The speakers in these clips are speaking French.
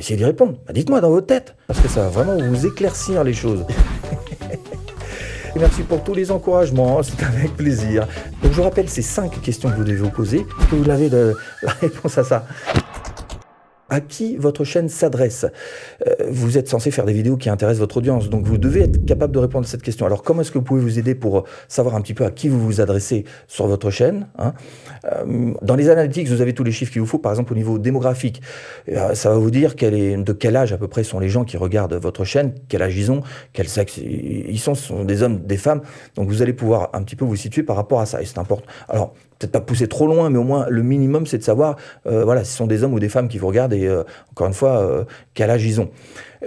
essayez d'y répondre. Bah, dites-moi dans votre tête, parce que ça va vraiment vous éclaircir les choses. Et merci pour tous les encouragements, c'est avec plaisir. Donc je rappelle ces cinq questions que vous devez vous poser, que vous avez de la réponse à ça à qui votre chaîne s'adresse. Euh, vous êtes censé faire des vidéos qui intéressent votre audience, donc vous devez être capable de répondre à cette question. Alors comment est-ce que vous pouvez vous aider pour savoir un petit peu à qui vous vous adressez sur votre chaîne hein? Euh, Dans les analytics, vous avez tous les chiffres qu'il vous faut, par exemple au niveau démographique. Euh, ça va vous dire de quel âge à peu près sont les gens qui regardent votre chaîne, quel âge ils ont, quel sexe ils sont, ce sont des hommes, des femmes. Donc vous allez pouvoir un petit peu vous situer par rapport à ça, et c'est important. Peut-être pas pousser trop loin, mais au moins le minimum, c'est de savoir, euh, voilà, si ce sont des hommes ou des femmes qui vous regardent et euh, encore une fois, euh, quel âge ils ont.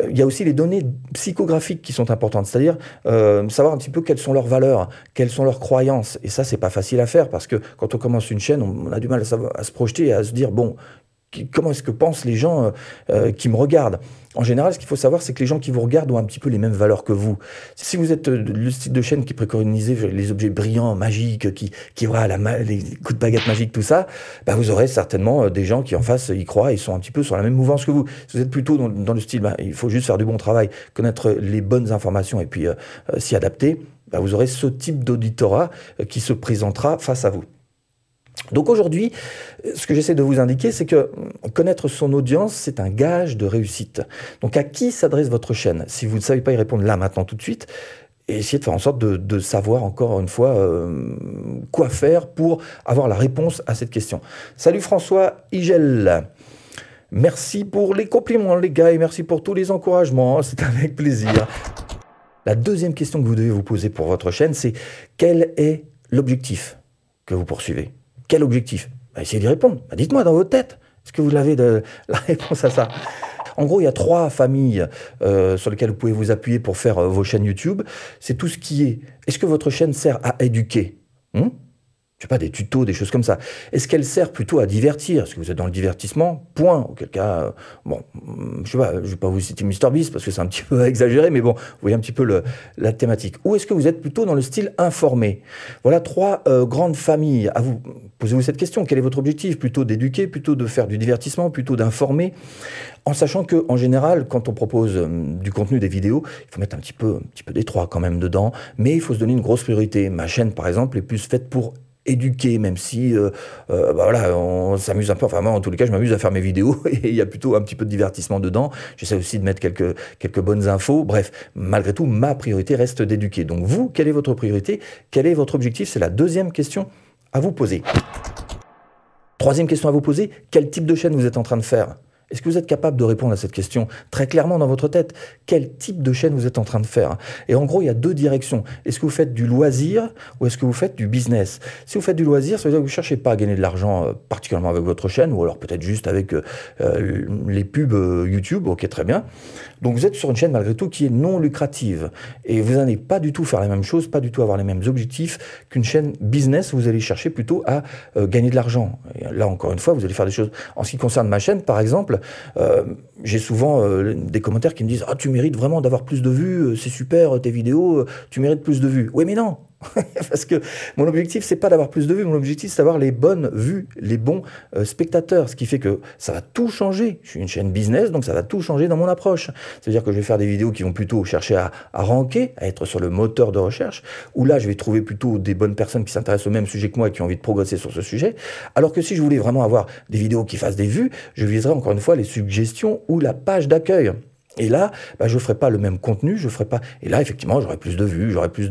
Il y a aussi les données psychographiques qui sont importantes, c'est-à-dire savoir un petit peu quelles sont leurs valeurs, quelles sont leurs croyances. Et ça, c'est pas facile à faire parce que quand on commence une chaîne, on, a du mal à, à se projeter et à se dire bon, comment est-ce que pensent les gens euh, euh, qui me regardent? En général, ce qu'il faut savoir, c'est que les gens qui vous regardent ont un petit peu les mêmes valeurs que vous. Si vous êtes euh, le style de chaîne qui préconisait les objets brillants, magiques, qui, qui les coups de baguette magique, tout ça, bah vous aurez certainement des gens qui en face y croient et sont un petit peu sur la même mouvance que vous. Si vous êtes plutôt dans, le style, bah, il faut juste faire du bon travail, connaître les bonnes informations et puis s'y adapter, bah, vous aurez ce type d'auditorat qui se présentera face à vous. Donc aujourd'hui, ce que j'essaie de vous indiquer, c'est que connaître son audience, c'est un gage de réussite. Donc à qui s'adresse votre chaîne? Si vous ne savez pas y répondre là, maintenant, tout de suite, essayez de faire en sorte de, savoir encore une fois euh, quoi faire pour avoir la réponse à cette question. Salut François Igel. Merci pour les compliments les gars et merci pour tous les encouragements, c'est avec plaisir. La deuxième question que vous devez vous poser pour votre chaîne, c'est quel est l'objectif que vous poursuivez? Quel objectif? Bah, Essayez d'y répondre. Bah, dites-moi dans votre tête. Est-ce que vous avez de la réponse à ça? En gros, il y a trois familles euh, sur lesquelles vous pouvez vous appuyer pour faire euh, vos chaînes YouTube. C'est tout ce qui est. Est-ce que votre chaîne sert à éduquer? Hmm? Je sais pas, des tutos, des choses comme ça. Est-ce qu'elle sert plutôt à divertir? Est-ce que vous êtes dans le divertissement? Point. Auquel cas, euh, bon, je sais pas, je vais pas vous citer MrBeast parce que c'est un petit peu exagéré, mais bon, vous voyez un petit peu le, la thématique. Ou est-ce que vous êtes plutôt dans le style informé? Voilà trois euh, grandes familles. À vous, posez-vous cette question. Quel est votre objectif? Plutôt d'éduquer, plutôt de faire du divertissement, plutôt d'informer? En sachant que en général, quand on propose euh, du contenu, des vidéos, il faut mettre un petit peu, un petit peu d'étroit quand même dedans, mais il faut se donner une grosse priorité. Ma chaîne, par exemple, est plus faite pour éduquer, même si euh, euh, bah voilà, on s'amuse un peu. Enfin, moi, en tous les cas, je m'amuse à faire mes vidéos et il y a plutôt un petit peu de divertissement dedans. J'essaie aussi de mettre quelques, quelques bonnes infos. Bref, malgré tout, ma priorité reste d'éduquer. Donc, vous, quelle est votre priorité? Quel est votre objectif? C'est la deuxième question à vous poser. Troisième question à vous poser quel type de chaîne vous êtes en train de faire? Est-ce que vous êtes capable de répondre à cette question très clairement dans votre tête? Quel type de chaîne vous êtes en train de faire? Et en gros, il y a deux directions. Est-ce que vous faites du loisir ou est-ce que vous faites du business? Si vous faites du loisir, ça veut dire que vous ne cherchez pas à gagner de l'argent euh, particulièrement avec votre chaîne ou alors peut-être juste avec euh, euh, les pubs YouTube, ok très bien. Donc vous êtes sur une chaîne malgré tout qui est non lucrative et vous n'allez pas du tout faire la même chose, pas du tout avoir les mêmes objectifs qu'une chaîne business. Vous allez chercher plutôt à gagner de l'argent. là encore une fois, vous allez faire des choses. En ce qui concerne ma chaîne, par exemple, euh, j'ai souvent euh, des commentaires qui me disent Ah, tu mérites vraiment d'avoir plus de vues, euh, c'est super tes vidéos, tu mérites plus de vues. Oui, mais non Parce que mon objectif, c'est pas d'avoir plus de vues, mon objectif, c'est d'avoir les bonnes vues, les bons spectateurs. Ce qui fait que ça va tout changer. Je suis une chaîne business, donc ça va tout changer dans mon approche. C'est-à-dire que je vais faire des vidéos qui vont plutôt chercher à, à ranker, à être sur le moteur de recherche, où là, je vais trouver plutôt des bonnes personnes qui s'intéressent au même sujet que moi et qui ont envie de progresser sur ce sujet. Alors que si je voulais vraiment avoir des vidéos qui fassent des vues, je viserais encore une fois les suggestions ou la page d'accueil. Et là, bah, je ne ferai pas le même contenu, je ferai pas. Et là, effectivement, j'aurai plus de vues, j'aurai plus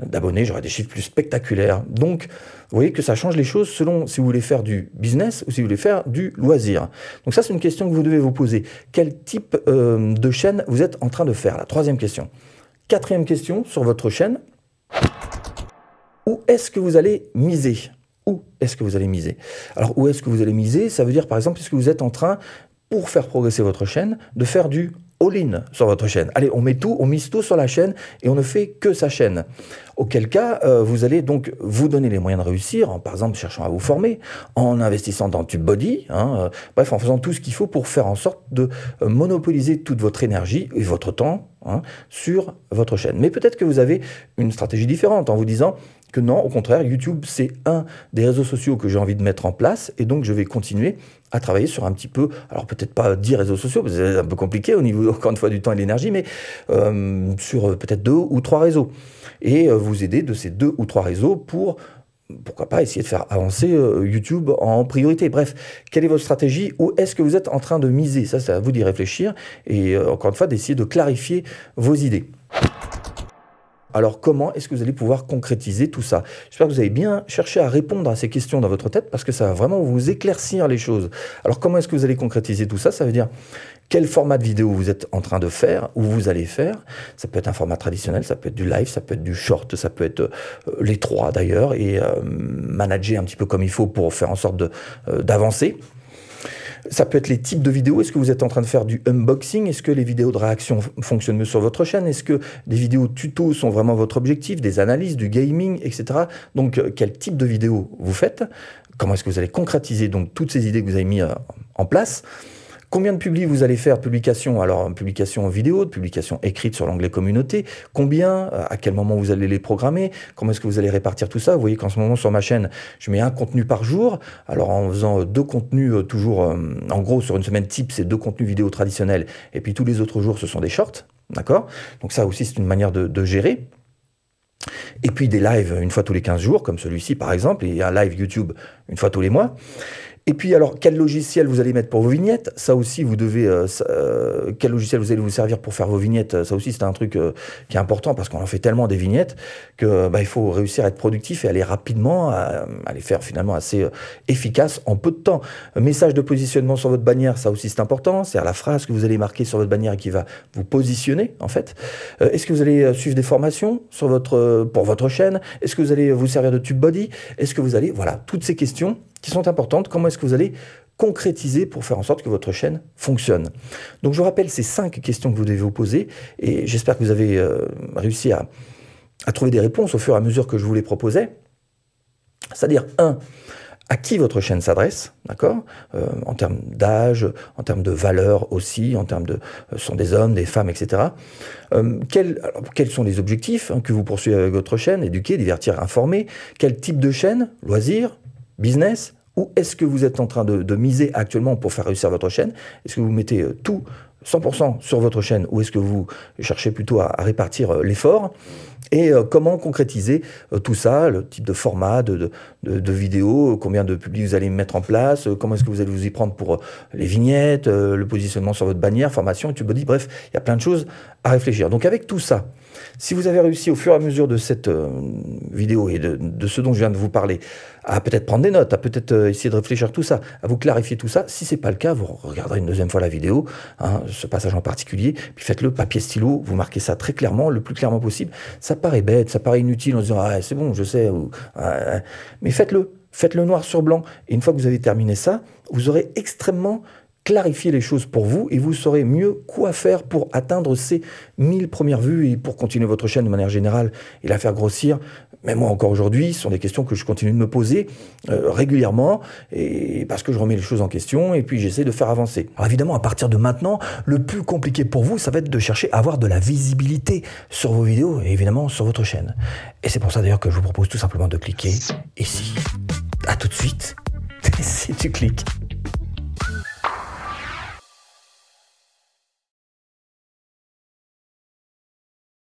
d'abonnés, j'aurai des chiffres plus spectaculaires. Donc, vous voyez que ça change les choses selon si vous voulez faire du business ou si vous voulez faire du loisir. Donc ça, c'est une question que vous devez vous poser. Quel type euh, de chaîne vous êtes en train de faire? La troisième question. Quatrième question sur votre chaîne. Où est-ce que vous allez miser? Où est-ce que vous allez miser? Alors, où est-ce que vous allez miser? Ça veut dire, par exemple, est-ce que vous êtes en train, pour faire progresser votre chaîne, de faire du all-in sur votre chaîne. Allez, on met tout, on mise tout sur la chaîne et on ne fait que sa chaîne. Auquel cas, euh, vous allez donc vous donner les moyens de réussir, en, par exemple cherchant à vous former, en investissant dans TubeBody, hein, euh, bref, en faisant tout ce qu'il faut pour faire en sorte de euh, monopoliser toute votre énergie et votre temps hein, sur votre chaîne. Mais peut-être que vous avez une stratégie différente en vous disant que non, au contraire, YouTube, c'est un des réseaux sociaux que j'ai envie de mettre en place, et donc je vais continuer à travailler sur un petit peu, alors peut-être pas 10 réseaux sociaux, parce que c'est un peu compliqué au niveau, encore une fois, du temps et de l'énergie, mais euh, sur euh, peut-être deux ou trois réseaux. Et euh, vous aider de ces deux ou trois réseaux pour pourquoi pas essayer de faire avancer YouTube en priorité. Bref, quelle est votre stratégie Où est-ce que vous êtes en train de miser? Ça, c'est à vous d'y réfléchir et encore une fois d'essayer de clarifier vos idées. Alors comment est-ce que vous allez pouvoir concrétiser tout ça? J'espère que vous avez bien cherché à répondre à ces questions dans votre tête parce que ça va vraiment vous éclaircir les choses. Alors comment est-ce que vous allez concrétiser tout ça? Ça veut dire quel format de vidéo vous êtes en train de faire ou vous allez faire? Ça peut être un format traditionnel, ça peut être du live, ça peut être du short, ça peut être euh, les trois d'ailleurs et euh, manager un petit peu comme il faut pour faire en sorte euh, d'avancer. Ça peut être les types de vidéos. Est-ce que vous êtes en train de faire du unboxing? Est-ce que les vidéos de réaction fonctionnent mieux sur votre chaîne? Est-ce que des vidéos tuto sont vraiment votre objectif? Des analyses, du gaming, etc. Donc, euh, quel type de vidéo vous faites? Comment est-ce que vous allez concrétiser donc toutes ces idées que vous avez mis euh, en place? Combien de publis vous allez faire Publication, alors publication vidéo, publication écrite sur l'onglet communauté? Combien euh, À quel moment vous allez les programmer? Comment est-ce que vous allez répartir tout ça? Vous voyez qu'en ce moment sur ma chaîne, je mets un contenu par jour. Alors en faisant euh, deux contenus euh, toujours, en gros sur une semaine type, c'est deux contenus vidéo traditionnels. Et puis tous les autres jours, ce sont des shorts. D'accord? Donc ça aussi, c'est une manière de, de gérer. Et puis des lives une fois tous les 15 jours, comme celui-ci par exemple, et un live YouTube une fois tous les mois. Et puis alors, quel logiciel vous allez mettre pour vos vignettes? Ça aussi, vous devez... Euh, euh, quel logiciel vous allez vous servir pour faire vos vignettes? Ça aussi, c'est un truc euh, qui est important parce qu'on en fait tellement des vignettes que bah, il faut réussir à être productif et aller rapidement, à, les faire finalement assez efficace en peu de temps. Message de positionnement sur votre bannière, ça aussi c'est important. C'est la phrase que vous allez marquer sur votre bannière et qui va vous positionner en fait. Est-ce que vous allez suivre des formations pour votre chaîne? Est-ce que vous allez vous servir de TubeBuddy Est-ce que vous allez... Voilà, toutes ces questions qui sont importantes. Comment est-ce que vous allez concrétiser pour faire en sorte que votre chaîne fonctionne? Donc je vous rappelle ces cinq questions que vous devez vous poser et j'espère que vous avez euh, réussi à, trouver des réponses au fur et à mesure que je vous les proposais. C'est-à-dire, un, à qui votre chaîne s'adresse, d'accord? Euh, En termes d'âge, en termes de valeur aussi, en termes de euh, sont des hommes, des femmes, etc. quels, quels sont les objectifs hein, que vous poursuivez avec votre chaîne? Éduquer, divertir, informer. Quel type de chaîne? Loisirs business ou est-ce que vous êtes en train de, miser actuellement pour faire réussir votre chaîne? Est-ce que vous mettez euh, tout 100% sur votre chaîne ou est-ce que vous cherchez plutôt à, répartir euh, l'effort? Et euh, comment concrétiser tout ça, le type de format de, de, vidéo, combien de publics vous allez mettre en place, comment est-ce que vous allez vous y prendre pour les vignettes, le positionnement sur votre bannière, formation, dis bref, il y a plein de choses à réfléchir. Donc avec tout ça, si vous avez réussi au fur et à mesure de cette euh, vidéo et de, ce dont je viens de vous parler, à peut-être prendre des notes, à peut-être euh, essayer de réfléchir tout ça, à vous clarifier tout ça, si c'est pas le cas, vous regarderez une deuxième fois la vidéo, hein, ce passage en particulier, puis faites-le papier stylo, vous marquez ça très clairement, le plus clairement possible. Ça paraît bête, ça paraît inutile en disant ah c'est bon, je sais, mais faites-le, faites-le noir sur blanc. Et une fois que vous avez terminé ça, vous aurez extrêmement clarifier les choses pour vous et vous saurez mieux quoi faire pour atteindre ces 1000 premières vues et pour continuer votre chaîne de manière générale et la faire grossir. Mais moi encore aujourd'hui, ce sont des questions que je continue de me poser euh, régulièrement et parce que je remets les choses en question et puis j'essaie de faire avancer. Alors évidemment, à partir de maintenant, le plus compliqué pour vous, ça va être de chercher à avoir de la visibilité sur vos vidéos et évidemment sur votre chaîne. Et c'est pour ça d'ailleurs que je vous propose tout simplement de cliquer ici. À tout de suite si tu cliques.